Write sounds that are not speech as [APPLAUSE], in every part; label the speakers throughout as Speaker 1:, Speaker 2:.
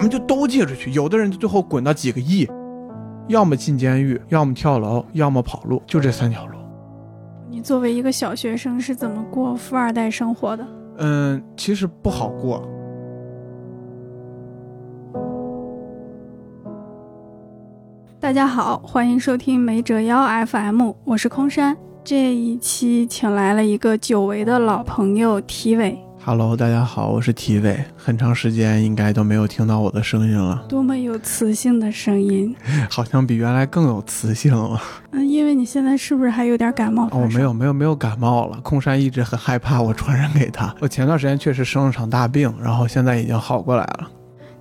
Speaker 1: 咱们就都借出去。有的人最后滚到几个亿，要么进监狱，要么跳楼，要么跑路，就这三条路。
Speaker 2: 你作为一个小学生是怎么过富二代生活的？
Speaker 1: 嗯，其实不好过。
Speaker 2: 大家好，欢迎收听没折腰 FM，我是空山。这一期请来了一个久违的老朋友体伟。
Speaker 1: Hello，大家好，我是体伟，很长时间应该都没有听到我的声音了，
Speaker 2: 多么有磁性的声音！[LAUGHS]
Speaker 1: 好像比原来更有磁性了。
Speaker 2: 嗯，因为你现在是不是还有点感冒？
Speaker 1: 哦，没有，没有，没有感冒了。空山一直很害怕我传染给他。我前段时间确实生了场大病，然后现在已经好过来了。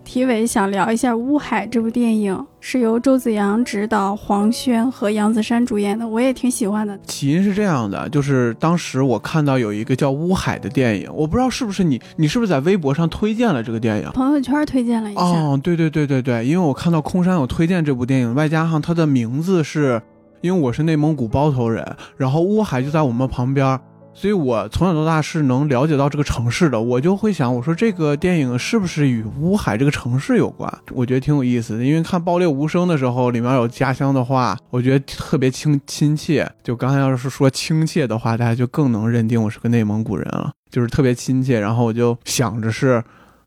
Speaker 2: 体伟想聊一下《乌海》这部电影，是由周子阳执导，黄轩和杨子姗主演的，我也挺喜欢的。
Speaker 1: 起因是这样的，就是当时我看到有一个叫《乌海》的电影，我不知道是不是你，你是不是在微博上推荐了这个电影？
Speaker 2: 朋友圈推荐了一下。
Speaker 1: 哦，对对对对对，因为我看到空山有推荐这部电影，外加上它的名字是，因为我是内蒙古包头人，然后乌海就在我们旁边。所以我从小到大是能了解到这个城市的，我就会想，我说这个电影是不是与乌海这个城市有关？我觉得挺有意思的，因为看《爆裂无声》的时候，里面有家乡的话，我觉得特别亲亲切。就刚才要是说亲切的话，大家就更能认定我是个内蒙古人了，就是特别亲切。然后我就想着是。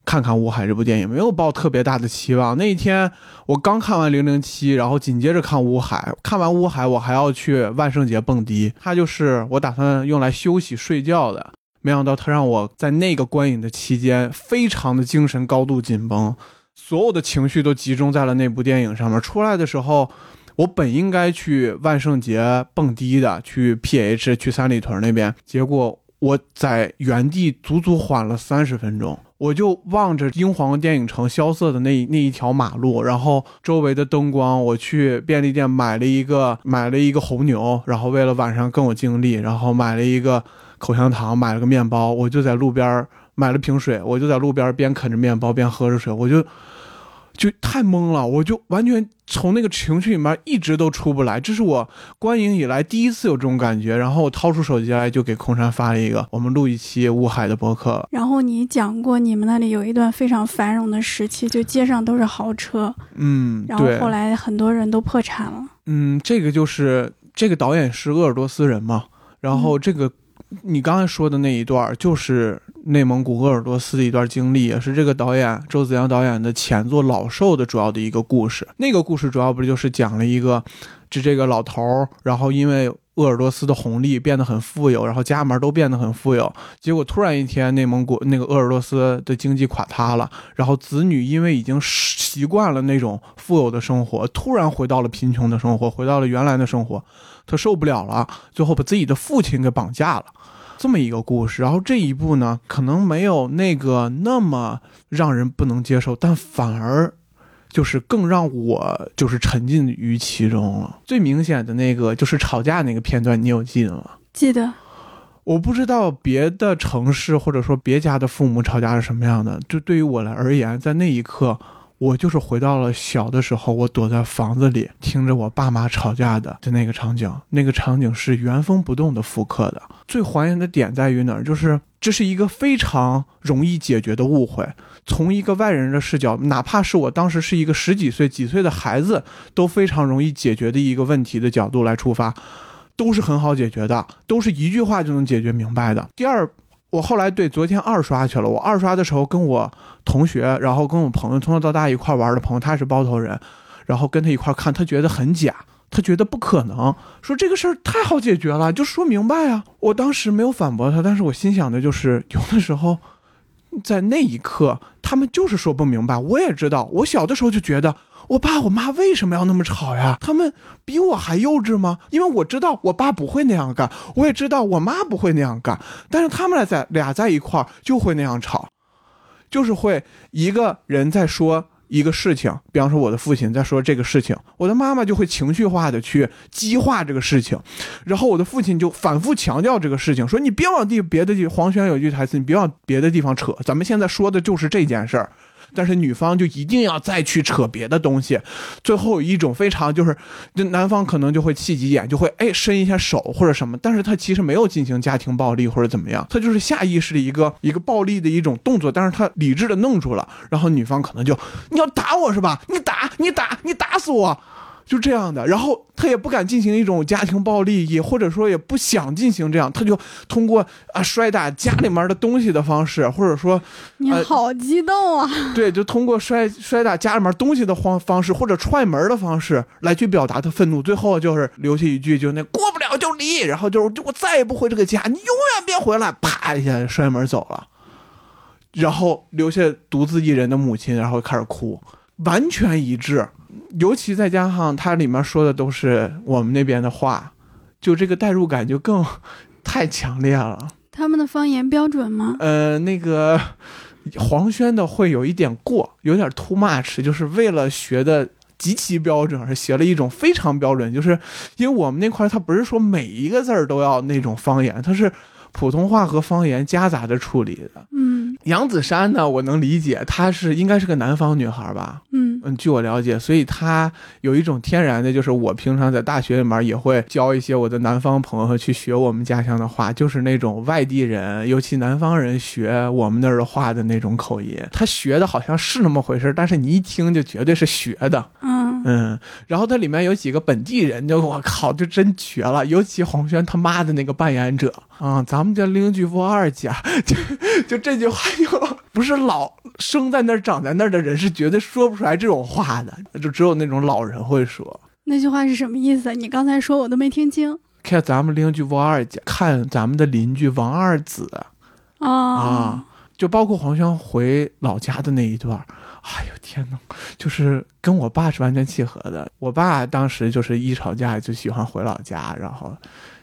Speaker 1: 看看《乌海》这部电影，没有抱特别大的期望。那一天我刚看完《零零七》，然后紧接着看《乌海》。看完《乌海》，我还要去万圣节蹦迪，它就是我打算用来休息睡觉的。没想到它让我在那个观影的期间，非常的精神高度紧绷，所有的情绪都集中在了那部电影上面。出来的时候，我本应该去万圣节蹦迪的，去 PH 去三里屯那边，结果我在原地足足缓了三十分钟。我就望着英皇电影城萧瑟的那那一条马路，然后周围的灯光，我去便利店买了一个买了一个红牛，然后为了晚上更有精力，然后买了一个口香糖，买了个面包，我就在路边买了瓶水，我就在路边边啃着面包边喝着水，我就就太懵了，我就完全从那个情绪里面一直都出不来，这是我观影以来第一次有这种感觉。然后我掏出手机来就给空山发了一个，我们录一期乌海的博客。
Speaker 2: 然后你讲过你们那里有一段非常繁荣的时期，就街上都是豪车，
Speaker 1: 嗯，
Speaker 2: 然后后来很多人都破产了。
Speaker 1: 嗯，这个就是这个导演是鄂尔多斯人嘛，然后这个、嗯、你刚才说的那一段就是。内蒙古鄂尔多斯的一段经历，也是这个导演周子阳导演的前作《老兽》的主要的一个故事。那个故事主要不就是讲了一个，这这个老头儿，然后因为鄂尔多斯的红利变得很富有，然后家门都变得很富有，结果突然一天内蒙古那个鄂尔多斯的经济垮塌了，然后子女因为已经习惯了那种富有的生活，突然回到了贫穷的生活，回到了原来的生活，他受不了了，最后把自己的父亲给绑架了。这么一个故事，然后这一部呢，可能没有那个那么让人不能接受，但反而就是更让我就是沉浸于其中了。最明显的那个就是吵架那个片段，你有记得吗？
Speaker 2: 记得。
Speaker 1: 我不知道别的城市或者说别家的父母吵架是什么样的，就对于我来而言，在那一刻。我就是回到了小的时候，我躲在房子里听着我爸妈吵架的的那个场景，那个场景是原封不动的复刻的。最还原的点在于哪儿？就是这是一个非常容易解决的误会，从一个外人的视角，哪怕是我当时是一个十几岁、几岁的孩子，都非常容易解决的一个问题的角度来出发，都是很好解决的，都是一句话就能解决明白的。第二。我后来对昨天二刷去了。我二刷的时候跟我同学，然后跟我朋友从小到大一块玩的朋友，他是包头人，然后跟他一块看，他觉得很假，他觉得不可能，说这个事儿太好解决了，就说明白啊。我当时没有反驳他，但是我心想的就是，有的时候在那一刻，他们就是说不明白。我也知道，我小的时候就觉得。我爸我妈为什么要那么吵呀？他们比我还幼稚吗？因为我知道我爸不会那样干，我也知道我妈不会那样干，但是他们俩在俩在一块儿就会那样吵，就是会一个人在说一个事情，比方说我的父亲在说这个事情，我的妈妈就会情绪化的去激化这个事情，然后我的父亲就反复强调这个事情，说你别往地别的地。黄轩有句台词，你别往别的地方扯，咱们现在说的就是这件事儿。但是女方就一定要再去扯别的东西，最后一种非常就是，就男方可能就会气急眼，就会哎伸一下手或者什么，但是他其实没有进行家庭暴力或者怎么样，他就是下意识的一个一个暴力的一种动作，但是他理智的弄住了，然后女方可能就你要打我是吧？你打你打你打死我！就这样的，然后他也不敢进行一种家庭暴力，也或者说也不想进行这样，他就通过啊摔打家里面的东西的方式，或者说
Speaker 2: 你好激动啊，
Speaker 1: 对，就通过摔摔打家里面东西的方方式，或者踹门的方式来去表达他愤怒，最后就是留下一句，就那过不了就离，然后就是我再也不回这个家，你永远别回来，啪一下摔门走了，然后留下独自一人的母亲，然后开始哭，完全一致。尤其再加上它里面说的都是我们那边的话，就这个代入感就更太强烈了。
Speaker 2: 他们的方言标准吗？
Speaker 1: 呃，那个黄轩的会有一点过，有点 too much，就是为了学的极其标准而学了一种非常标准，就是因为我们那块他不是说每一个字儿都要那种方言，他是普通话和方言夹杂着处理的。
Speaker 2: 嗯，
Speaker 1: 杨子姗呢，我能理解，她是应该是个南方女孩吧？
Speaker 2: 嗯。
Speaker 1: 嗯，据我了解，所以他有一种天然的，就是我平常在大学里面也会教一些我的南方朋友去学我们家乡的话，就是那种外地人，尤其南方人学我们那儿的话的那种口音。他学的好像是那么回事，但是你一听就绝对是学的。
Speaker 2: 嗯
Speaker 1: 嗯，然后它里面有几个本地人，就我靠，就真绝了，尤其黄轩他妈的那个扮演者啊，咱们家邻居不二家，[LAUGHS] 就就这句话就不是老生在那儿长在那儿的人是绝对说不出来这种。种话的就只有那种老人会说
Speaker 2: 那句话是什么意思？你刚才说我都没听清。
Speaker 1: 看咱们邻居王二家，看咱们的邻居王二子
Speaker 2: 啊
Speaker 1: 啊，就包括黄轩回老家的那一段。哎呦天哪，就是跟我爸是完全契合的。我爸当时就是一吵架就喜欢回老家，然后。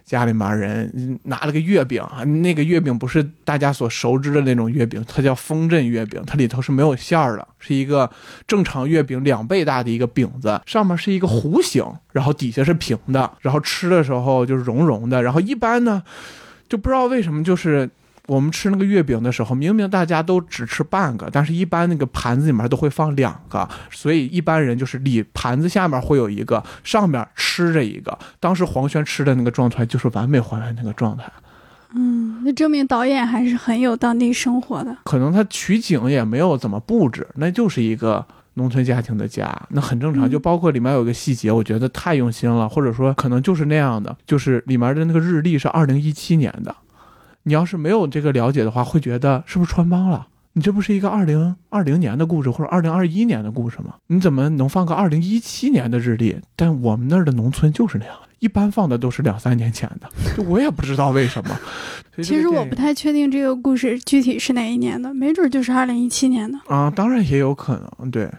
Speaker 1: 家里面人拿了个月饼啊，那个月饼不是大家所熟知的那种月饼，它叫风镇月饼，它里头是没有馅儿的，是一个正常月饼两倍大的一个饼子，上面是一个弧形，然后底下是平的，然后吃的时候就是融融的，然后一般呢，就不知道为什么就是。我们吃那个月饼的时候，明明大家都只吃半个，但是一般那个盘子里面都会放两个，所以一般人就是里盘子下面会有一个，上面吃着一个。当时黄轩吃的那个状态就是完美还原那个状态。
Speaker 2: 嗯，那证明导演还是很有当地生活的。
Speaker 1: 可能他取景也没有怎么布置，那就是一个农村家庭的家，那很正常。就包括里面有个细节，我觉得太用心了，或者说可能就是那样的，就是里面的那个日历是二零一七年的。你要是没有这个了解的话，会觉得是不是穿帮了？你这不是一个二零二零年的故事或者二零二一年的故事吗？你怎么能放个二零一七年的日历？但我们那儿的农村就是那样，一般放的都是两三年前的，[LAUGHS] 就我也不知道为什么。[LAUGHS]
Speaker 2: 其实我不太确定这个故事具体是哪一年的，没准就是二零一七年的
Speaker 1: 啊，当然也有可能。对，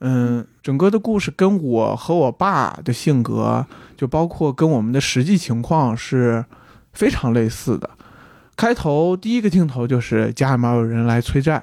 Speaker 1: 嗯，整个的故事跟我和我爸的性格，就包括跟我们的实际情况是非常类似的。开头第一个镜头就是家里面有人来催债，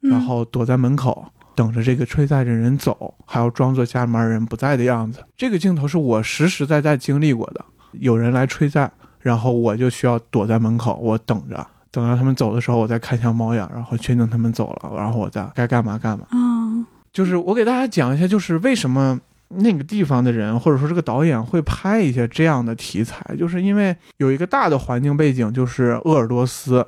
Speaker 1: 然后躲在门口等着这个催债的人走，还要装作家里面人不在的样子。这个镜头是我实实在在经历过的，有人来催债，然后我就需要躲在门口，我等着，等到他们走的时候，我再看向猫眼，然后确定他们走了，然后我再该干嘛干嘛。
Speaker 2: 嗯，
Speaker 1: 就是我给大家讲一下，就是为什么。那个地方的人，或者说这个导演会拍一些这样的题材，就是因为有一个大的环境背景，就是鄂尔多斯，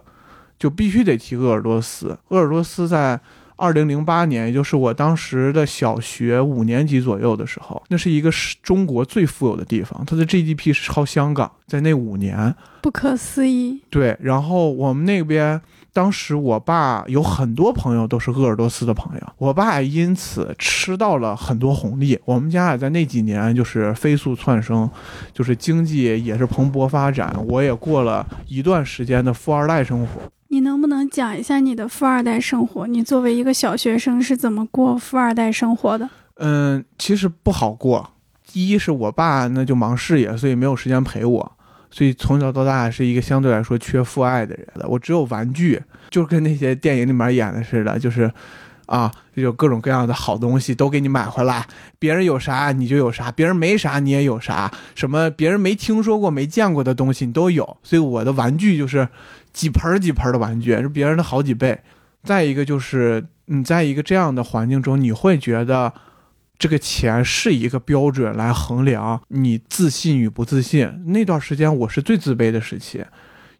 Speaker 1: 就必须得提鄂尔多斯。鄂尔多斯在二零零八年，也就是我当时的小学五年级左右的时候，那是一个是中国最富有的地方，它的 GDP 是超香港，在那五年，
Speaker 2: 不可思议。
Speaker 1: 对，然后我们那边。当时我爸有很多朋友都是鄂尔多斯的朋友，我爸因此吃到了很多红利。我们家也在那几年就是飞速窜升，就是经济也是蓬勃发展。我也过了一段时间的富二代生活。
Speaker 2: 你能不能讲一下你的富二代生活？你作为一个小学生是怎么过富二代生活的？
Speaker 1: 嗯，其实不好过。一是我爸那就忙事业，所以没有时间陪我。所以从小到大是一个相对来说缺父爱的人，我只有玩具，就跟那些电影里面演的似的，就是，啊，有各种各样的好东西都给你买回来，别人有啥你就有啥，别人没啥你也有啥，什么别人没听说过、没见过的东西你都有。所以我的玩具就是几盆几盆的玩具，是别人的好几倍。再一个就是你在一个这样的环境中，你会觉得这个钱是一个标准来衡量你自信与不自信。那段时间我是最自卑的时期。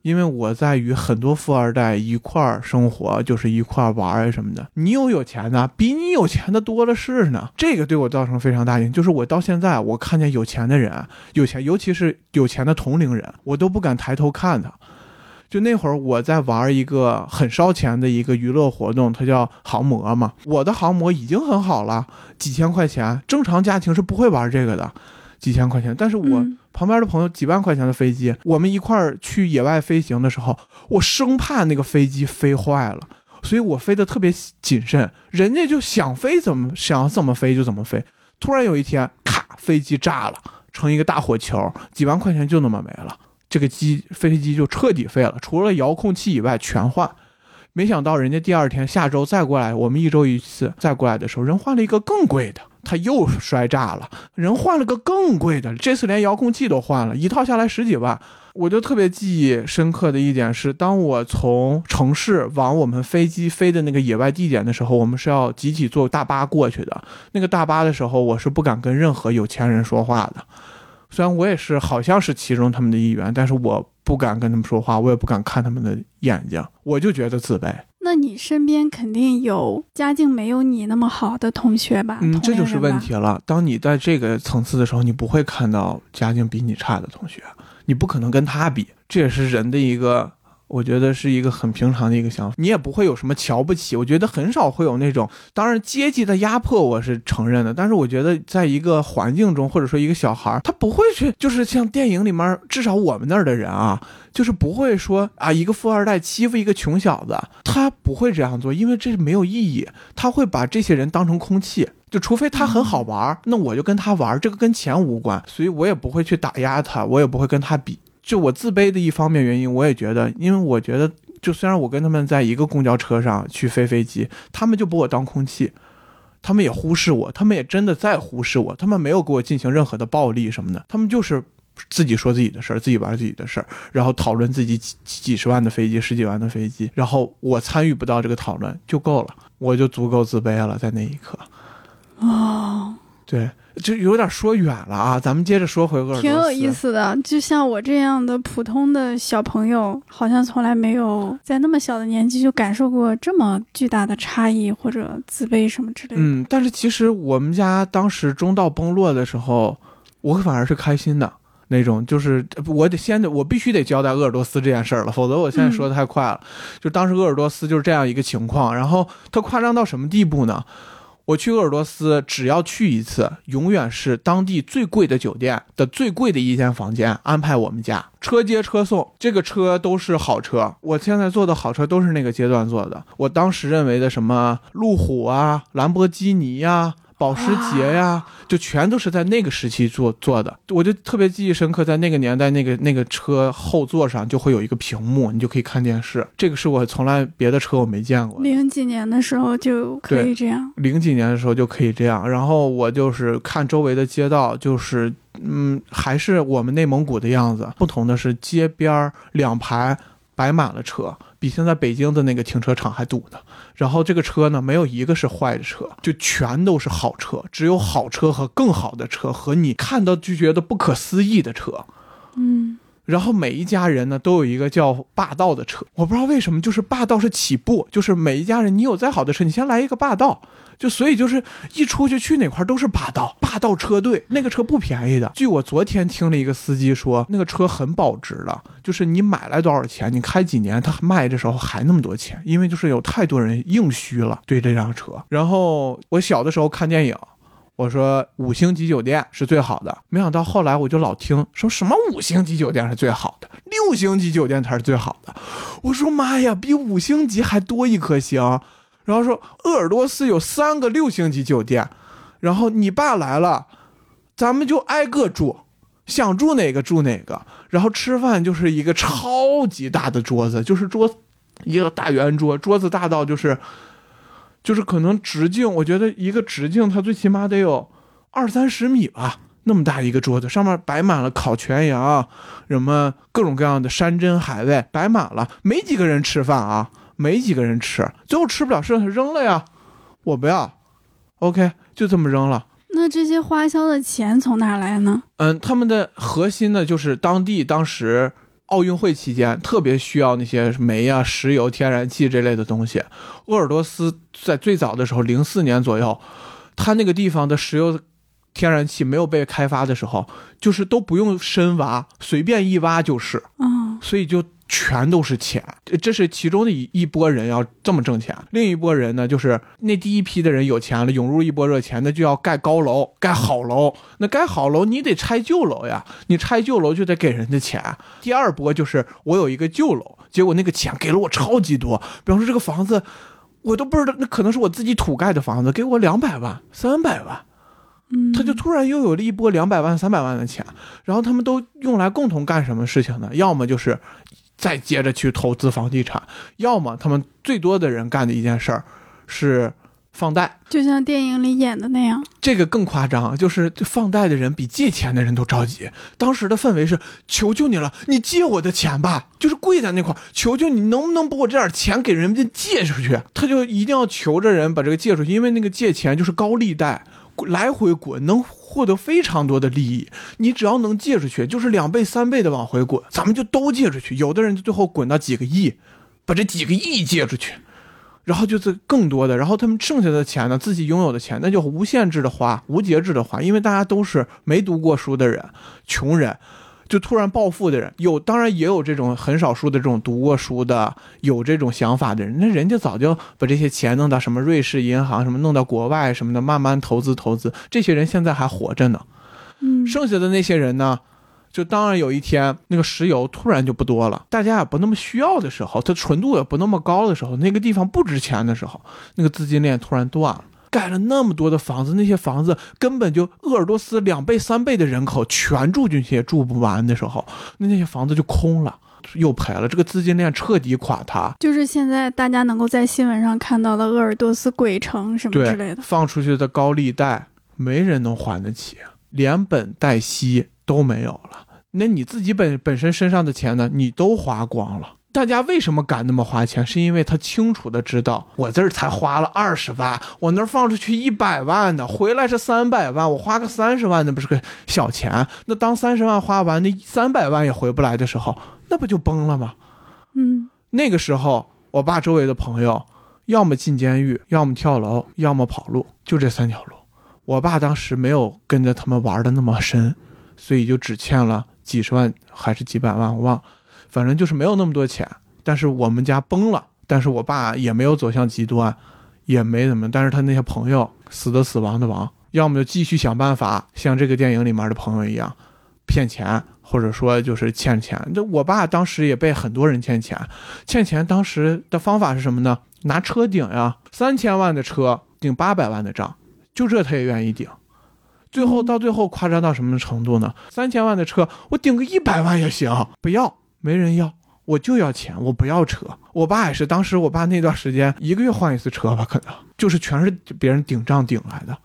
Speaker 1: 因为我在与很多富二代一块儿生活，就是一块儿玩儿什么的。你有有钱的，比你有钱的多了是呢。这个对我造成非常大影响。就是我到现在，我看见有钱的人，有钱，尤其是有钱的同龄人，我都不敢抬头看他。就那会儿我在玩一个很烧钱的一个娱乐活动，它叫航模嘛。我的航模已经很好了，几千块钱，正常家庭是不会玩这个的。几千块钱，但是我旁边的朋友几万块钱的飞机，我们一块儿去野外飞行的时候，我生怕那个飞机飞坏了，所以我飞得特别谨慎。人家就想飞怎么想怎么飞就怎么飞。突然有一天，咔，飞机炸了，成一个大火球，几万块钱就那么没了，这个机飞机就彻底废了，除了遥控器以外全换。没想到人家第二天下周再过来，我们一周一次再过来的时候，人换了一个更贵的。他又摔炸了，人换了个更贵的，这次连遥控器都换了，一套下来十几万。我就特别记忆深刻的一点是，当我从城市往我们飞机飞的那个野外地点的时候，我们是要集体坐大巴过去的。那个大巴的时候，我是不敢跟任何有钱人说话的，虽然我也是好像是其中他们的一员，但是我不敢跟他们说话，我也不敢看他们的眼睛，我就觉得自卑。
Speaker 2: 那你身边肯定有家境没有你那么好的同学吧？
Speaker 1: 嗯，这就是问题了。当你在这个层次的时候，你不会看到家境比你差的同学，你不可能跟他比。这也是人的一个，我觉得是一个很平常的一个想法。你也不会有什么瞧不起，我觉得很少会有那种。当然，阶级的压迫我是承认的，但是我觉得在一个环境中，或者说一个小孩，他不会去，就是像电影里面，至少我们那儿的人啊。就是不会说啊，一个富二代欺负一个穷小子，他不会这样做，因为这是没有意义。他会把这些人当成空气，就除非他很好玩，那我就跟他玩，这个跟钱无关，所以我也不会去打压他，我也不会跟他比。就我自卑的一方面原因，我也觉得，因为我觉得，就虽然我跟他们在一个公交车上去飞飞机，他们就把我当空气，他们也忽视我，他们也真的在忽视我，他们没有给我进行任何的暴力什么的，他们就是。自己说自己的事儿，自己玩自己的事儿，然后讨论自己几几十万的飞机、十几万的飞机，然后我参与不到这个讨论就够了，我就足够自卑了，在那一刻。
Speaker 2: 哦，
Speaker 1: 对，就有点说远了啊，咱们接着说回鄂尔多斯。
Speaker 2: 挺有意思的，就像我这样的普通的小朋友，好像从来没有在那么小的年纪就感受过这么巨大的差异或者自卑什么之类的。
Speaker 1: 嗯，但是其实我们家当时中道崩落的时候，我反而是开心的。那种就是我得先得我必须得交代鄂尔多斯这件事儿了，否则我现在说的太快了。就当时鄂尔多斯就是这样一个情况，然后它夸张到什么地步呢？我去鄂尔多斯只要去一次，永远是当地最贵的酒店的最贵的一间房间安排我们家，车接车送，这个车都是好车。我现在坐的好车都是那个阶段坐的。我当时认为的什么路虎啊、兰博基尼呀。保时捷呀，就全都是在那个时期做做的，我就特别记忆深刻。在那个年代，那个那个车后座上就会有一个屏幕，你就可以看电视。这个是我从来别的车我没见过。
Speaker 2: 零几年的时候就可以这样。
Speaker 1: 零几年的时候就可以这样。然后我就是看周围的街道，就是嗯，还是我们内蒙古的样子。不同的是，街边两排摆满了车。比现在北京的那个停车场还堵呢，然后这个车呢，没有一个是坏的车，就全都是好车，只有好车和更好的车和你看到就觉得不可思议的车，
Speaker 2: 嗯。
Speaker 1: 然后每一家人呢都有一个叫霸道的车，我不知道为什么，就是霸道是起步，就是每一家人你有再好的车，你先来一个霸道，就所以就是一出去去哪块都是霸道，霸道车队那个车不便宜的。据我昨天听了一个司机说，那个车很保值的，就是你买来多少钱，你开几年，他卖的时候还那么多钱，因为就是有太多人硬需了对这辆车。然后我小的时候看电影。我说五星级酒店是最好的，没想到后来我就老听说什么五星级酒店是最好的，六星级酒店才是最好的。我说妈呀，比五星级还多一颗星。然后说鄂尔多斯有三个六星级酒店，然后你爸来了，咱们就挨个住，想住哪个住哪个。然后吃饭就是一个超级大的桌子，就是桌一个大圆桌，桌子大到就是。就是可能直径，我觉得一个直径它最起码得有二三十米吧，那么大一个桌子，上面摆满了烤全羊，什么各种各样的山珍海味，摆满了，没几个人吃饭啊，没几个人吃，最后吃不了剩下扔了呀，我不要，OK，就这么扔了。
Speaker 2: 那这些花销的钱从哪来呢？
Speaker 1: 嗯，他们的核心呢，就是当地当时奥运会期间特别需要那些煤啊、石油、天然气这类的东西。鄂尔多斯在最早的时候，零四年左右，它那个地方的石油、天然气没有被开发的时候，就是都不用深挖，随便一挖就是，
Speaker 2: 嗯
Speaker 1: 所以就全都是钱。这这是其中的一一波人要这么挣钱，另一波人呢，就是那第一批的人有钱了，涌入一波热钱，那就要盖高楼、盖好楼。那盖好楼，你得拆旧楼呀，你拆旧楼就得给人家钱。第二波就是我有一个旧楼，结果那个钱给了我超级多，比方说这个房子。我都不知道，那可能是我自己土盖的房子，给我两百万、三百万，
Speaker 2: 嗯，
Speaker 1: 他就突然又有了一波两百万、三百万的钱，然后他们都用来共同干什么事情呢？要么就是再接着去投资房地产，要么他们最多的人干的一件事儿是放贷。
Speaker 2: 就像电影里演的那样。
Speaker 1: 这个更夸张，就是放贷的人比借钱的人都着急。当时的氛围是：求求你了，你借我的钱吧，就是跪在那块儿，求求你能不能把我这点钱给人家借出去？他就一定要求着人把这个借出去，因为那个借钱就是高利贷，来回滚，能获得非常多的利益。你只要能借出去，就是两倍、三倍的往回滚，咱们就都借出去。有的人最后滚到几个亿，把这几个亿借出去。然后就是更多的，然后他们剩下的钱呢，自己拥有的钱，那就无限制的花，无节制的花，因为大家都是没读过书的人，穷人，就突然暴富的人，有当然也有这种很少数的这种读过书的，有这种想法的人，那人家早就把这些钱弄到什么瑞士银行，什么弄到国外什么的，慢慢投资投资，这些人现在还活着呢。
Speaker 2: 嗯，
Speaker 1: 剩下的那些人呢，就当然有一天那个石油突然就不多了，大家也不那么需要的时候，它纯度也不那么高的时候，那个地方不值钱的时候，那个资金链突然断了。盖了那么多的房子，那些房子根本就鄂尔多斯两倍三倍的人口全住进去也住不完的时候，那那些房子就空了，又赔了，这个资金链彻底垮塌。
Speaker 2: 就是现在大家能够在新闻上看到的鄂尔多斯鬼城什么之类，的。
Speaker 1: 放出去的高利贷没人能还得起，连本带息都没有了。那你自己本本身身上的钱呢，你都花光了。大家为什么敢那么花钱？是因为他清楚的知道，我这儿才花了二十万，我那儿放出去一百万呢，回来是三百万，我花个三十万，那不是个小钱？那当三十万花完，那三百万也回不来的时候，那不就崩了吗？
Speaker 2: 嗯
Speaker 1: 那个时候，我爸周围的朋友，要么进监狱，要么跳楼，要么跑路，就这三条路。我爸当时没有跟着他们玩的那么深，所以就只欠了几十万还是几百万，我忘了，反正就是没有那么多钱。但是我们家崩了，但是我爸也没有走向极端，也没怎么，但是他那些朋友死的死，亡的亡，要么就继续想办法，像这个电影里面的朋友一样，骗钱，或者说就是欠钱。这我爸当时也被很多人欠钱，欠钱当时的方法是什么呢？拿车顶呀，三千万的车顶八百万的账，就这他也愿意顶。最后到最后夸张到什么程度呢？三千万的车我顶个一百万也行，不要，没人要。我就要钱，我不要车。我爸也是，当时我爸那段时间一个月换一次车吧，可能就是全是别人顶账顶来的，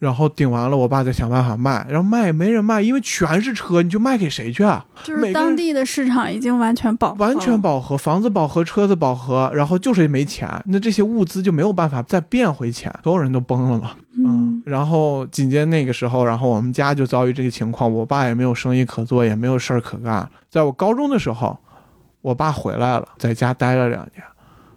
Speaker 1: 然后顶完了，我爸再想办法卖，然后卖也没人卖，因为全是车，你就卖给谁去啊？
Speaker 2: 就是当地的市场已经完全饱和，
Speaker 1: 完全饱和，房子饱和，车子饱和，然后就是没钱，那这些物资就没有办法再变回钱，所有人都崩了嘛。
Speaker 2: 嗯
Speaker 1: 然后紧接着那个时候，然后我们家就遭遇这个情况，我爸也没有生意可做，也没有事儿可干。在我高中的时候，我爸回来了，在家待了两年，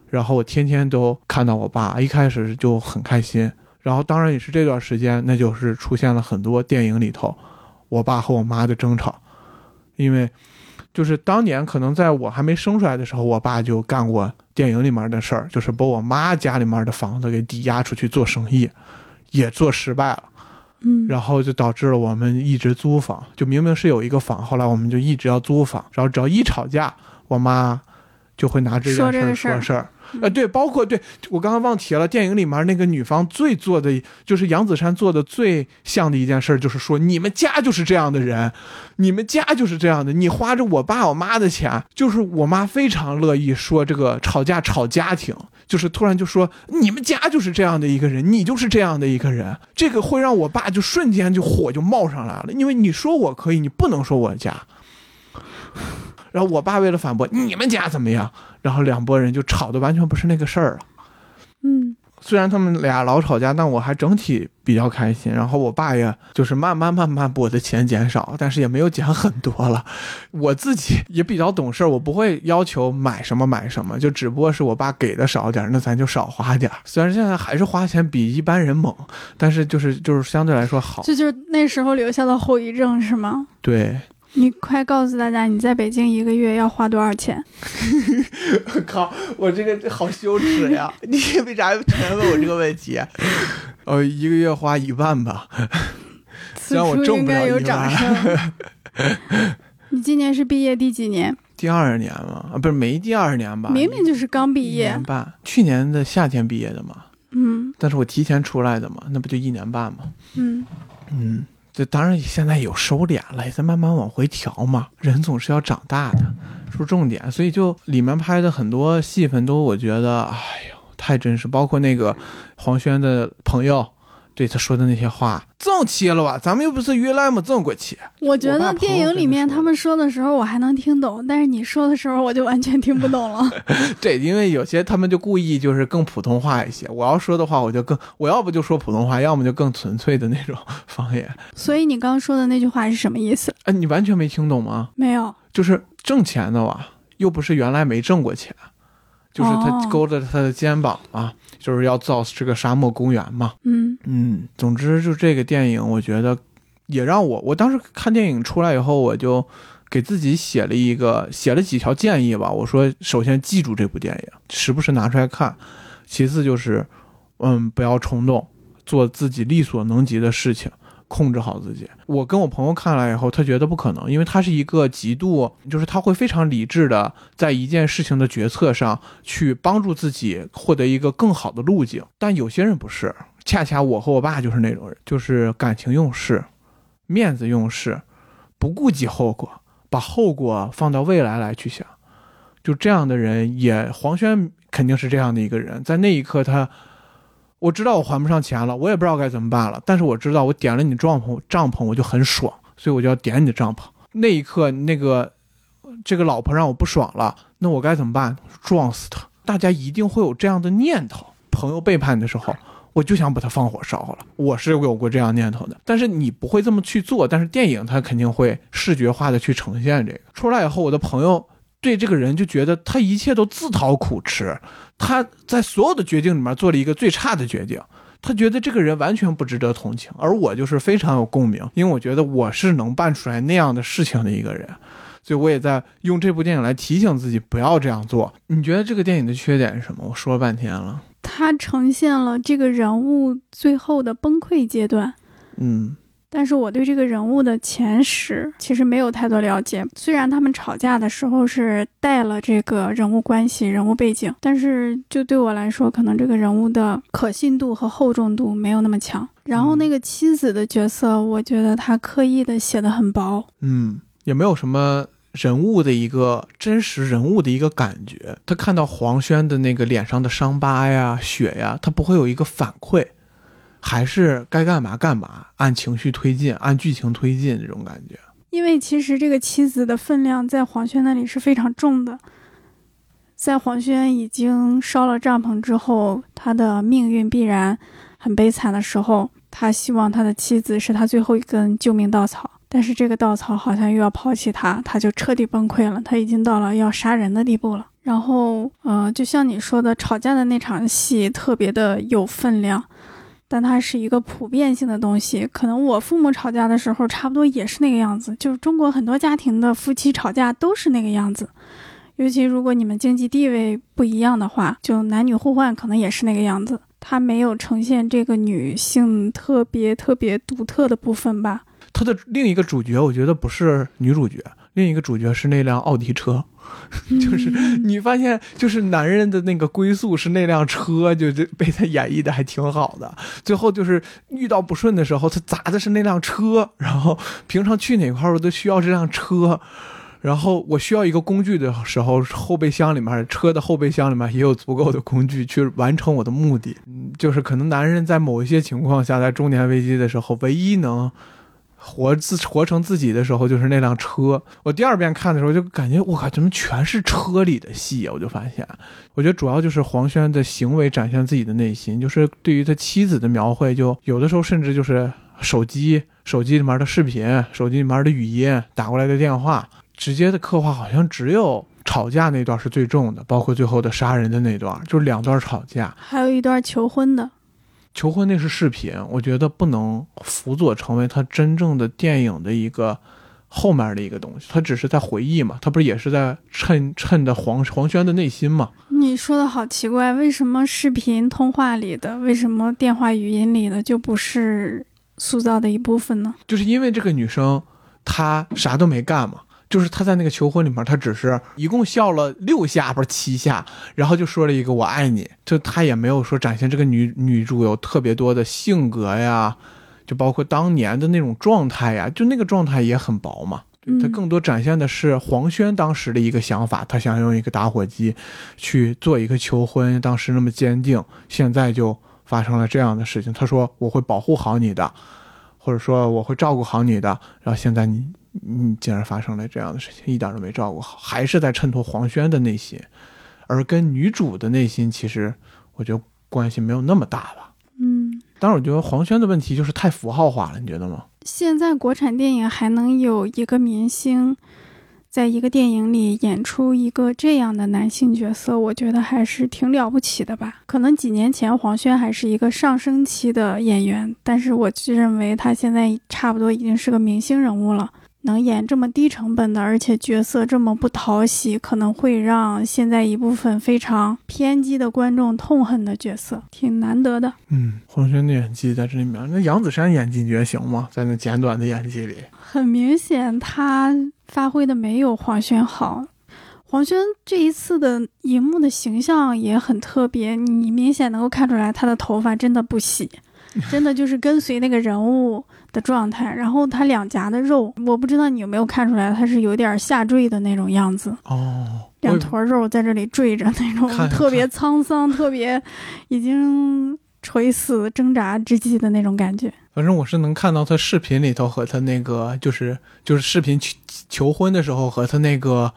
Speaker 1: 然后我天天都看到我爸，一开始就很开心。然后当然也是这段时间，那就是出现了很多电影里头我爸和我妈的争吵，因为就是当年可能在我还没生出来的时候，我爸就干过电影里面的事儿，就是把我妈家里面的房子给抵押出去做生意，也做失败了。
Speaker 2: 嗯，
Speaker 1: 然后就导致了我们一直租房，就明明是有一个房，后来我们就一直要租房，然后只要一吵架，我妈就会拿这件事
Speaker 2: 说事儿。
Speaker 1: 呃，对，包括对我刚刚忘提了，电影里面那个女方最做的，就是杨子姗做的最像的一件事，就是说你们家就是这样的人，你们家就是这样的，你花着我爸我妈的钱，就是我妈非常乐意说这个吵架吵家庭，就是突然就说你们家就是这样的一个人，你就是这样的一个人，这个会让我爸就瞬间就火就冒上来了，因为你说我可以，你不能说我家。然后我爸为了反驳你们家怎么样，然后两拨人就吵的完全不是那个事儿了。
Speaker 2: 嗯，
Speaker 1: 虽然他们俩老吵架，但我还整体比较开心。然后我爸也就是慢慢慢慢把我的钱减少，但是也没有减很多了。我自己也比较懂事儿，我不会要求买什么买什么，就只不过是我爸给的少点儿，那咱就少花点儿。虽然现在还是花钱比一般人猛，但是就是就是相对来说好。
Speaker 2: 这就是那时候留下的后遗症是吗？
Speaker 1: 对，
Speaker 2: 你快告诉大家，你在北京一个月要花多少钱？[LAUGHS]
Speaker 1: 我靠，我这个好羞耻呀！[LAUGHS] 你为啥突然问我这个问题？哦，一个月花一万吧。
Speaker 2: 此
Speaker 1: 虽然我
Speaker 2: 处应
Speaker 1: 挣不
Speaker 2: 有掌
Speaker 1: 一万
Speaker 2: 声。[LAUGHS] 你今年是毕业第几年？
Speaker 1: 第二年嘛，啊，不是没第二年吧？
Speaker 2: 明明就是刚毕业一
Speaker 1: 年。半，去年的夏天毕业的嘛，
Speaker 2: 嗯
Speaker 1: 但是我提前出来的嘛，那不就一年半嘛？
Speaker 2: 嗯，
Speaker 1: 嗯，这当然现在有收敛了，也在慢慢往回调嘛。人总是要长大的，说重点。所以就里面拍的很多戏份都，我觉得，哎呦，太真实。包括那个黄轩的朋友对他说的那些话，这么切了吧？咱们又不是原来么这么过切。
Speaker 2: 我觉得电影里面他们说的时候我还能听懂，但是你说的时候我就完全听不懂了。[LAUGHS]
Speaker 1: 对，因为有些他们就故意就是更普通话一些。我要说的话，我就更我要不就说普通话，要么就更纯粹的那种方言。
Speaker 2: 所以你刚说的那句话是什么意思？
Speaker 1: 哎，你完全没听懂吗？
Speaker 2: 没有。
Speaker 1: 就是挣钱的吧，又不是原来没挣过钱，就是他
Speaker 2: 哦
Speaker 1: 勾着他的肩膀嘛，就是要造这个沙漠公园嘛。
Speaker 2: 嗯
Speaker 1: 嗯，总之就这个电影，我觉得也让我，我当时看电影出来以后，我就给自己写了一个写了几条建议吧。我说，首先记住这部电影，时不时拿出来看；其次就是，嗯，不要冲动，做自己力所能及的事情。控制好自己。我跟我朋友看了以后，他觉得不可能，因为他是一个极度，就是他会非常理智的在一件事情的决策上去帮助自己获得一个更好的路径。但有些人不是，恰恰我和我爸就是那种人，就是感情用事，面子用事，不顾及后果，把后果放到未来来去想。就这样的人也，黄轩肯定是这样的一个人，在那一刻他。我知道我还不上钱了，我也不知道该怎么办了。但是我知道我点了你帐篷，帐篷我就很爽，所以我就要点你的帐篷。那一刻，那个这个老婆让我不爽了，那我该怎么办？撞死他！大家一定会有这样的念头。朋友背叛你的时候，我就想把他放火烧了。我是有过这样念头的，但是你不会这么去做。但是电影它肯定会视觉化的去呈现这个。出来以后，我的朋友对这个人就觉得他一切都自讨苦吃。他在所有的决定里面做了一个最差的决定，他觉得这个人完全不值得同情，而我就是非常有共鸣，因为我觉得我是能办出来那样的事情的一个人，所以我也在用这部电影来提醒自己不要这样做。你觉得这个电影的缺点是什么？我说了半天了，
Speaker 2: 它呈现了这个人物最后的崩溃阶段。
Speaker 1: 嗯
Speaker 2: 但是我对这个人物的前史其实没有太多了解。虽然他们吵架的时候是带了这个人物关系、人物背景，但是就对我来说，可能这个人物的可信度和厚重度没有那么强。然后那个妻子的角色，我觉得他刻意的写的很薄。
Speaker 1: 嗯，也没有什么。人物的一个真实人物的一个感觉，他看到黄轩的那个脸上的伤疤呀、血呀，他不会有一个反馈。还是该干嘛干嘛，按情绪推进，按剧情推进，这种感觉。
Speaker 2: 因为其实这个妻子的分量在黄轩那里是非常重的，在黄轩已经烧了帐篷之后，他的命运必然很悲惨的时候，他希望他的妻子是他最后一根救命稻草，但是这个稻草好像又要抛弃他，他就彻底崩溃了，他已经到了要杀人的地步了。然后，呃，就像你说的，吵架的那场戏特别的有分量。但它是一个普遍性的东西，可能我父母吵架的时候，差不多也是那个样子。就是中国很多家庭的夫妻吵架都是那个样子，尤其如果你们经济地位不一样的话，就男女互换可能也是那个样子。它没有呈现这个女性特别特别独特的部分吧？
Speaker 1: 它的另一个主角，我觉得不是女主角，另一个主角是那辆奥迪车。就是你发现，就是男人的那个归宿是那辆车，就就被他演绎的还挺好的。最后就是遇到不顺的时候，他砸的是那辆车，然后平常去哪块儿我都需要这辆车，然后我需要一个工具的时候，后备箱里面车的后备箱里面也有足够的工具去完成我的目的。嗯，就是可能男人在某一些情况下，在中年危机的时候，唯一能。活自活成自己的时候，就是那辆车。我第二遍看的时候，就感觉我靠，怎么全是车里的戏啊？我就发现，我觉得主要就是黄轩的行为展现自己的内心，就是对于他妻子的描绘，就有的时候甚至就是手机、[LAUGHS] 手机里面的视频、手机里面的语音、打过来的电话，直接的刻画好像只有吵架那段是最重的，包括最后的杀人的那段，就是两段吵架。
Speaker 2: 还有一段求婚的，
Speaker 1: 求婚那是视频，我觉得不能辅佐成为他真正的电影的一个后面的一个东西，他只是在回忆嘛，他不是也是在衬衬的黄黄轩的内心嘛？
Speaker 2: 你说的好奇怪，为什么视频通话里的，为什么电话语音里的就不是塑造的一部分呢？
Speaker 1: 就是因为这个女生她啥都没干嘛。就是他在那个求婚里面，他只是一共笑了六下，不是七下，然后就说了一个“我爱你”，就他也没有说展现这个女女主有特别多的性格呀，就包括当年的那种状态呀，就那个状态也很薄嘛。他更多展现的是黄轩当时的一个想法，他想用一个打火机去做一个求婚，当时那么坚定，现在就发生了这样的事情。他说：“我会保护好你的，或者说我会照顾好你的。”然后现在你。嗯，竟然发生了这样的事情，一点都没照顾好，还是在衬托黄轩的内心，而跟女主的内心其实我觉得关系没有那么大吧。
Speaker 2: 嗯，
Speaker 1: 但是我觉得黄轩的问题就是太符号化了，你觉得吗？
Speaker 2: 现在国产电影还能有一个明星，在一个电影里演出一个这样的男性角色，我觉得还是挺了不起的吧。可能几年前黄轩还是一个上升期的演员，但是我就认为他现在差不多已经是个明星人物了。能演这么低成本的，而且角色这么不讨喜，可能会让现在一部分非常偏激的观众痛恨的角色，挺难得的。
Speaker 1: 嗯，黄轩的演技在这里面，那杨子姗演技你觉得行吗？在那简短的演技里，
Speaker 2: 很明显他发挥的没有黄轩好。黄轩这一次的荧幕的形象也很特别，你明显能够看出来他的头发真的不洗，真的就是跟随那个人物。的状态，然后他两颊的肉，我不知道你有没有看出来，他是有点下坠的那种样子
Speaker 1: 哦，
Speaker 2: 两坨肉在这里坠着，那种特别沧桑、特别已经垂死挣扎之际的那种感觉。
Speaker 1: 反正我是能看到他视频里头和他那个，就是就是视频求求婚的时候和他那个，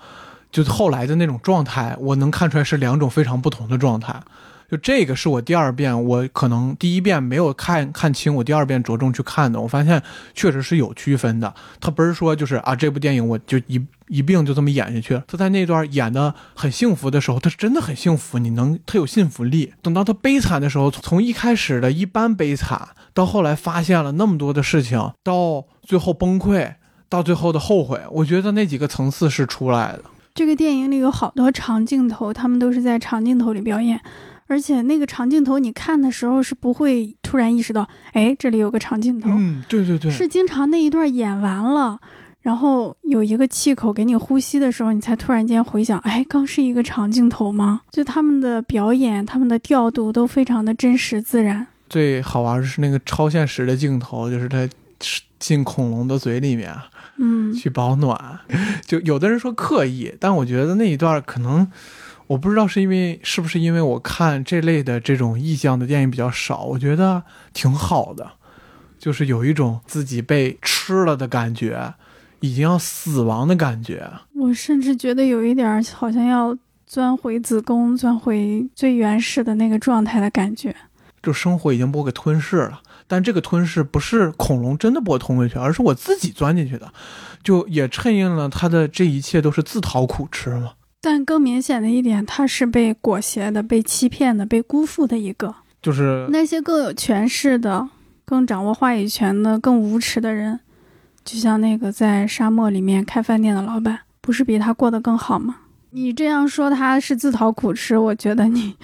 Speaker 1: 就是后来的那种状态，我能看出来是两种非常不同的状态。就这个是我第二遍，我可能第一遍没有看看清，我第二遍着重去看的，我发现确实是有区分的。他不是说就是啊，这部电影我就一一并就这么演下去。他在那段演的很幸福的时候，他是真的很幸福，你能他有信服力。等到他悲惨的时候，从一开始的一般悲惨，到后来发现了那么多的事情，到最后崩溃，到最后的后悔，我觉得那几个层次是出来的。
Speaker 2: 这个电影里有好多长镜头，他们都是在长镜头里表演。而且那个长镜头，你看的时候是不会突然意识到，哎，这里有个长镜头。
Speaker 1: 嗯，对对对，
Speaker 2: 是经常那一段演完了，然后有一个气口给你呼吸的时候，你才突然间回想，哎，刚是一个长镜头吗？就他们的表演，他们的调度都非常的真实自然。
Speaker 1: 最好玩的是那个超现实的镜头，就是他进恐龙的嘴里面，
Speaker 2: 嗯，
Speaker 1: 去保暖。[LAUGHS] 就有的人说刻意，但我觉得那一段可能。我不知道是因为是不是因为我看这类的这种意象的电影比较少，我觉得挺好的，就是有一种自己被吃了的感觉，已经要死亡的感觉。
Speaker 2: 我甚至觉得有一点好像要钻回子宫，钻回最原始的那个状态的感觉。
Speaker 1: 就生活已经被我给吞噬了，但这个吞噬不是恐龙真的把我吞回去，而是我自己钻进去的，就也衬映了他的这一切都是自讨苦吃嘛。
Speaker 2: 但更明显的一点，他是被裹挟的、被欺骗的、被辜负的一个。
Speaker 1: 就是
Speaker 2: 那些更有权势的、更掌握话语权的、更无耻的人，就像那个在沙漠里面开饭店的老板，不是比他过得更好吗？你这样说他是自讨苦吃，我觉得你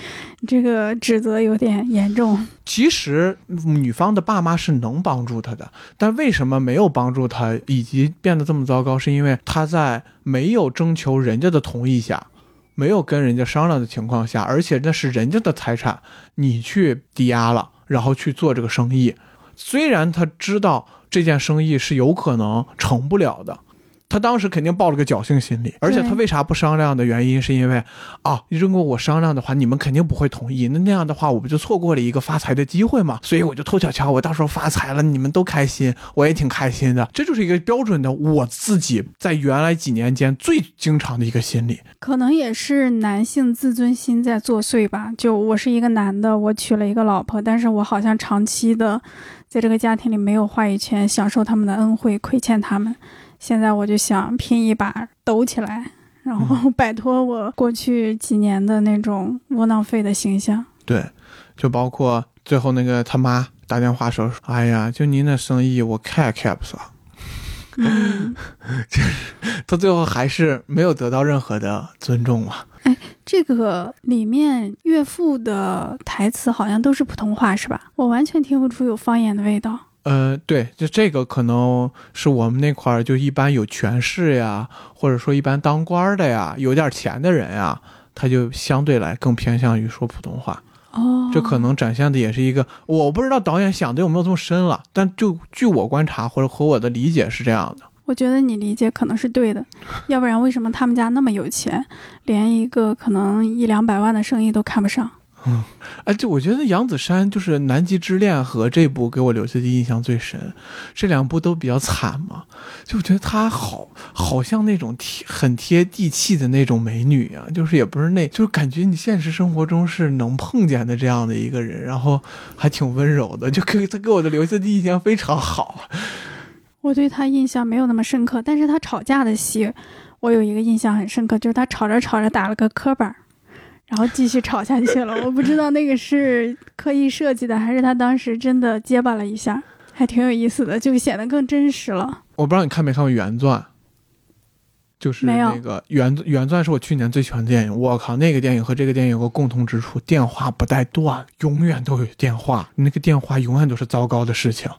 Speaker 2: 这个指责有点严重。
Speaker 1: 其实女方的爸妈是能帮助他的，但为什么没有帮助他，以及变得这么糟糕，是因为他在没有征求人家的同意下，没有跟人家商量的情况下，而且那是人家的财产，你去抵押了，然后去做这个生意。虽然他知道这件生意是有可能成不了的。他当时肯定抱了个侥幸心理，而且他为啥不商量的原因是因为啊，如果我商量的话，你们肯定不会同意，那那样的话我不就错过了一个发财的机会嘛？所以我就偷巧巧，我到时候发财了，你们都开心，我也挺开心的。这就是一个标准的我自己在原来几年间最经常的一个心理，
Speaker 2: 可能也是男性自尊心在作祟吧。就我是一个男的，我娶了一个老婆，但是我好像长期的在这个家庭里没有话语权，享受他们的恩惠，亏欠他们。现在我就想拼一把抖起来，然后 [LAUGHS] 摆脱我过去几年的那种窝囊废的形象。
Speaker 1: 对，就包括最后那个他妈打电话说：“哎呀，就您那生意我看也看不上。”
Speaker 2: 嗯，[LAUGHS]
Speaker 1: 就是他最后还是没有得到任何的尊重嘛。
Speaker 2: 哎，这个里面岳父的台词好像都是普通话，是吧？我完全听不出有方言的味道。
Speaker 1: 呃，对，就这个可能是我们那块儿就一般有权势呀，或者说一般当官的呀，有点钱的人呀，他就相对来更偏向于说普通话。
Speaker 2: 哦，
Speaker 1: 这可能展现的也是一个，我不知道导演想的有没有这么深了，但就据我观察或者和我的理解是这样的。
Speaker 2: 我觉得你理解可能是对的，要不然为什么他们家那么有钱，连一个可能一两百万的生意都看不上？
Speaker 1: 嗯，哎，就我觉得杨子姗就是《南极之恋》和这部给我留下的印象最深，这两部都比较惨嘛，就我觉得她好，好像那种贴很贴地气的那种美女啊，就是也不是那，就是感觉你现实生活中是能碰见的这样的一个人，然后还挺温柔的，就给她给我的留下的印象非常好。
Speaker 2: 我对她印象没有那么深刻，但是她吵架的戏，我有一个印象很深刻，就是她吵着吵着打了个磕巴。然后继续吵下去了，我不知道那个是刻意设计的，还是他当时真的结巴了一下，还挺有意思的，就显得更真实了。
Speaker 1: 我不知道你看没看过原钻，就是那个原原钻是我去年最喜欢的电影。我靠，那个电影和这个电影有个共同之处，电话不带断，永远都有电话，那个电话永远都是糟糕的事情。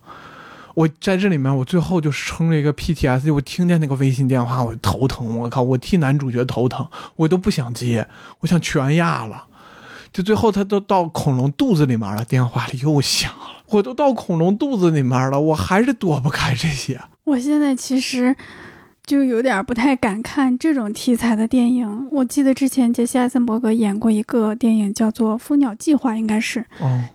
Speaker 1: 我在这里面，我最后就撑了一个 PTSD。我听见那个微信电话，我头疼。我靠，我替男主角头疼，我都不想接，我想全压了。就最后他都到恐龙肚子里面了，电话里又响了。我都到恐龙肚子里面了，我还是躲不开这些。
Speaker 2: 我现在其实就有点不太敢看这种题材的电影。我记得之前杰西·艾森伯格演过一个电影，叫做《蜂鸟计划》，应该是，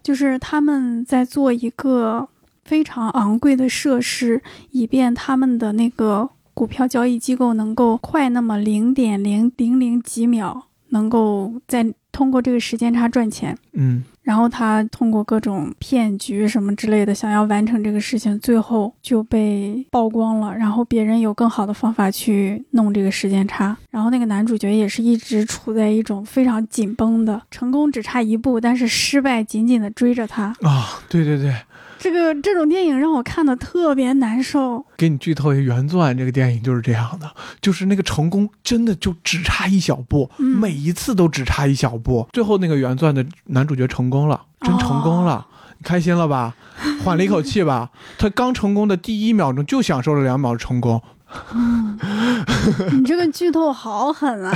Speaker 2: 就是他们在做一个。非常昂贵的设施，以便他们的那个股票交易机构能够快那么零点零零零几秒，能够在通过这个时间差赚钱。
Speaker 1: 嗯，
Speaker 2: 然后他通过各种骗局什么之类的，想要完成这个事情，最后就被曝光了。然后别人有更好的方法去弄这个时间差，然后那个男主角也是一直处在一种非常紧绷的，成功只差一步，但是失败紧紧的追着他。
Speaker 1: 啊，对对对。
Speaker 2: 这个这种电影让我看的特别难受。
Speaker 1: 给你剧透一下原钻，这个电影就是这样的，就是那个成功真的就只差一小步，每一次都只差一小步。最后那个原钻的男主角成功了，真成功了，你开心了吧？缓了一口气吧？[LAUGHS] 他刚成功的第一秒钟就享受了两秒成功。
Speaker 2: 嗯，[LAUGHS] 你这个剧透好狠啊！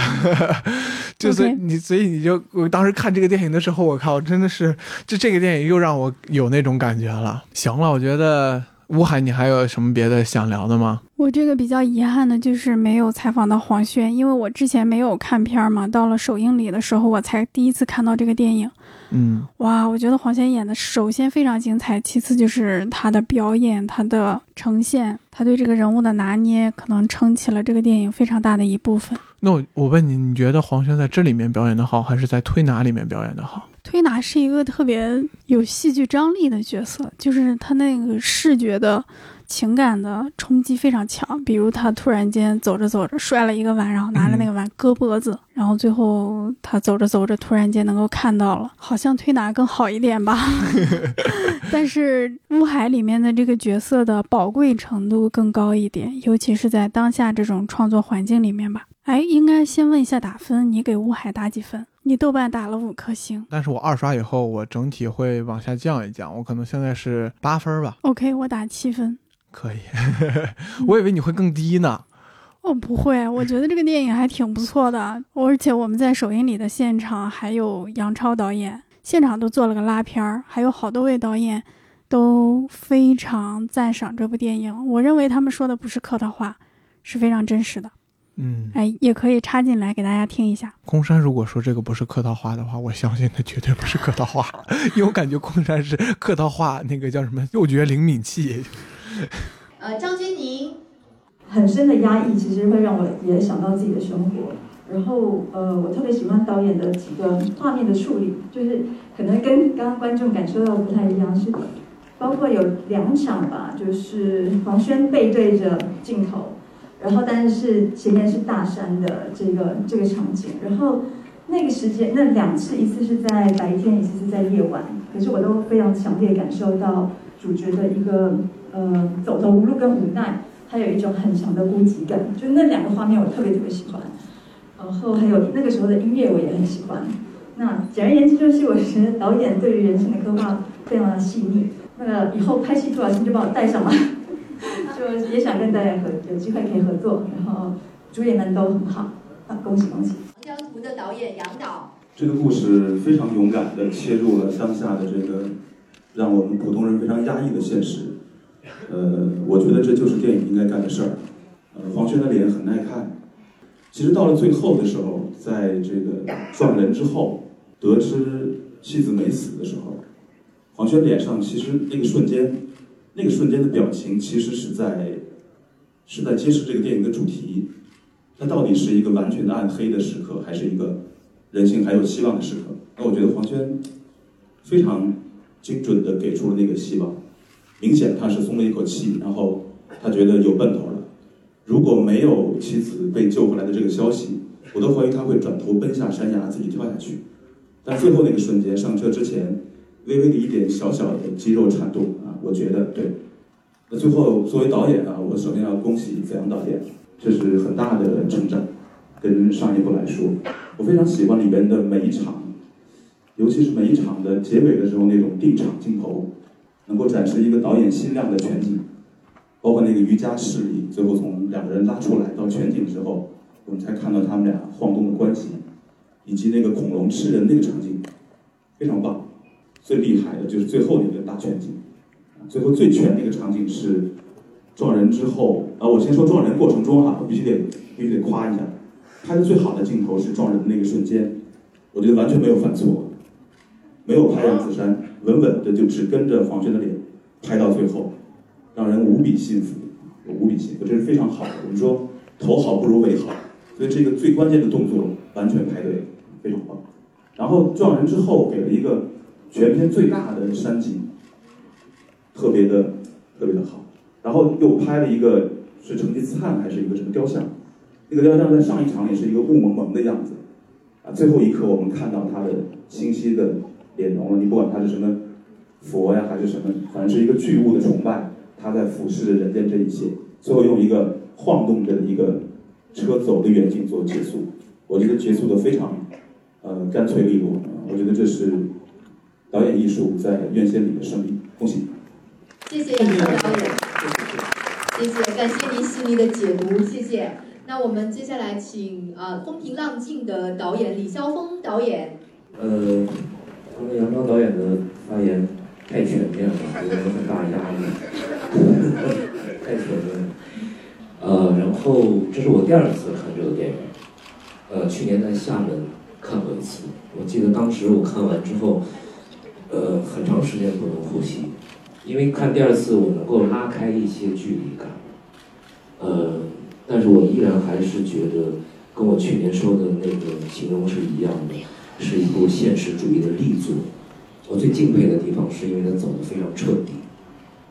Speaker 2: [LAUGHS]
Speaker 1: 就是你，所以你就我当时看这个电影的时候，我靠，真的是，就这个电影又让我有那种感觉了。行了，我觉得吴海，你还有什么别的想聊的吗？
Speaker 2: 我这个比较遗憾的就是没有采访到黄轩，因为我之前没有看片儿嘛，到了首映礼的时候，我才第一次看到这个电影。
Speaker 1: 嗯，
Speaker 2: 哇，我觉得黄轩演的首先非常精彩，其次就是他的表演、他的呈现、他对这个人物的拿捏，可能撑起了这个电影非常大的一部分。
Speaker 1: 那我我问你，你觉得黄轩在这里面表演的好，还是在推拿里面表演的好？
Speaker 2: 推拿是一个特别有戏剧张力的角色，就是他那个视觉的。情感的冲击非常强，比如他突然间走着走着摔了一个碗，然后拿着那个碗割脖子，然后最后他走着走着突然间能够看到了，[LAUGHS] 好像推拿更好一点吧。[LAUGHS] 但是乌海里面的这个角色的宝贵程度更高一点，尤其是在当下这种创作环境里面吧。哎，应该先问一下打分，你给乌海打几分？你豆瓣打了五颗星，
Speaker 1: 但是我二刷以后，我整体会往下降一降，我可能现在是八分吧。
Speaker 2: OK，我打七分。
Speaker 1: 可以，[LAUGHS] 我以为你会更低呢。
Speaker 2: 哦，不会，我觉得这个电影还挺不错的。而且我们在首映礼的现场，还有杨超导演，现场都做了个拉片儿，还有好多位导演都非常赞赏这部电影。我认为他们说的不是客套话，是非常真实的。
Speaker 1: 嗯，
Speaker 2: 哎，也可以插进来给大家听一下。
Speaker 1: 空山如果说这个不是客套话的话，我相信他绝对不是客套话，[LAUGHS] 因为我感觉空山是客套话那个叫什么嗅觉灵敏器。
Speaker 3: 呃，张钧甯，
Speaker 4: 很深的压抑，其实会让我也想到自己的生活。然后，呃，我特别喜欢导演的几个画面的处理，就是可能跟刚刚观众感受到的不太一样，是包括有两场吧，就是黄轩背对着镜头。然后，但是前面是大山的这个这个场景，然后那个时间那两次，一次是在白天，一次是在夜晚，可是我都非常强烈感受到主角的一个呃走投无路跟无奈，还有一种很强的孤寂感，就那两个画面我特别特别喜欢。然后还有那个时候的音乐我也很喜欢。那简而言之，就是我觉得导演对于人性的刻画非常的细腻。那个以后拍戏不小心就把我带上了。就也想跟大家合有机会可以合作，然后主演们都很好，啊，恭喜恭喜！
Speaker 3: 《江图》的导演杨导，
Speaker 5: 这个故事非常勇敢的切入了当下的这个让我们普通人非常压抑的现实。呃，我觉得这就是电影应该干的事儿。呃，黄轩的脸很耐看。其实到了最后的时候，在这个撞人之后，得知妻子没死的时候，黄轩脸上其实那个瞬间。那个瞬间的表情，其实是在是在揭示这个电影的主题。它到底是一个完全的暗黑的时刻，还是一个人性还有希望的时刻？那我觉得黄轩非常精准的给出了那个希望。明显他是松了一口气，然后他觉得有奔头了。如果没有妻子被救回来的这个消息，我都怀疑他会转头奔下山崖，自己跳下去。但最后那个瞬间，上车之前，微微的一点小小的肌肉颤动啊。我觉得对。那最后作为导演啊，我首先要恭喜子阳导演，这是很大的成长。跟上一部来说，我非常喜欢里边的每一场，尤其是每一场的结尾的时候那种定场镜头，能够展示一个导演心量的全景。包括那个瑜伽室里，最后从两个人拉出来到全景之后，我们才看到他们俩晃动的关系，以及那个恐龙吃人那个场景，非常棒。最厉害的就是最后那个大全景。最后最全的一个场景是撞人之后啊，我先说撞人过程中哈，我必须得必须得夸一下，拍的最好的镜头是撞人的那个瞬间，我觉得完全没有犯错，没有拍杨子姗，稳稳的就只跟着黄轩的脸拍到最后，让人无比信服，无比信服，这是非常好的。我们说头好不如尾好，所以这个最关键的动作完全拍对，非常棒。然后撞人之后给了一个全片最大的山景。特别的，特别的好，然后又拍了一个是成吉思汗还是一个什么雕像？那个雕像在上一场里是一个雾蒙蒙的样子，啊，最后一刻我们看到他的清晰的脸容了。你不管他是什么佛呀，还是什么，反正是一个巨物的崇拜，他在俯视着人间这一切。最后用一个晃动着的一个车走的远景做结束，我觉得结束的非常呃干脆利落。我觉得这是导演艺术在院线里的胜利，恭喜！
Speaker 3: 谢谢杨超导演，谢谢，感谢您细腻的解读，谢谢。那我们接下来请啊风平浪静的导演李霄峰导演。
Speaker 6: 呃，刚才杨超导演的发言太全面了，给我很大压力，[LAUGHS] 太全面。呃，然后这是我第二次看这个电影，呃，去年在厦门看过一次，我记得当时我看完之后，呃，很长时间不能呼吸。因为看第二次，我能够拉开一些距离感，呃，但是我依然还是觉得跟我去年说的那个形容是一样的，是一部现实主义的力作。我最敬佩的地方是因为它走得非常彻底，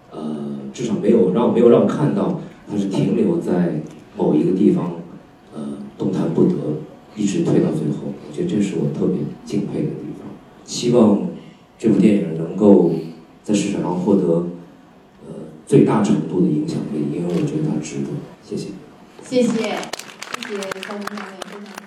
Speaker 6: 呃，至少没有让没有让看到它是停留在某一个地方，呃，动弹不得，一直推到最后。我觉得这是我特别敬佩的地方。希望这部电影能够。在市场上获得呃最大程度的影响力，因为我觉得它值得。谢谢。
Speaker 3: 谢谢，谢谢高明导演，非常。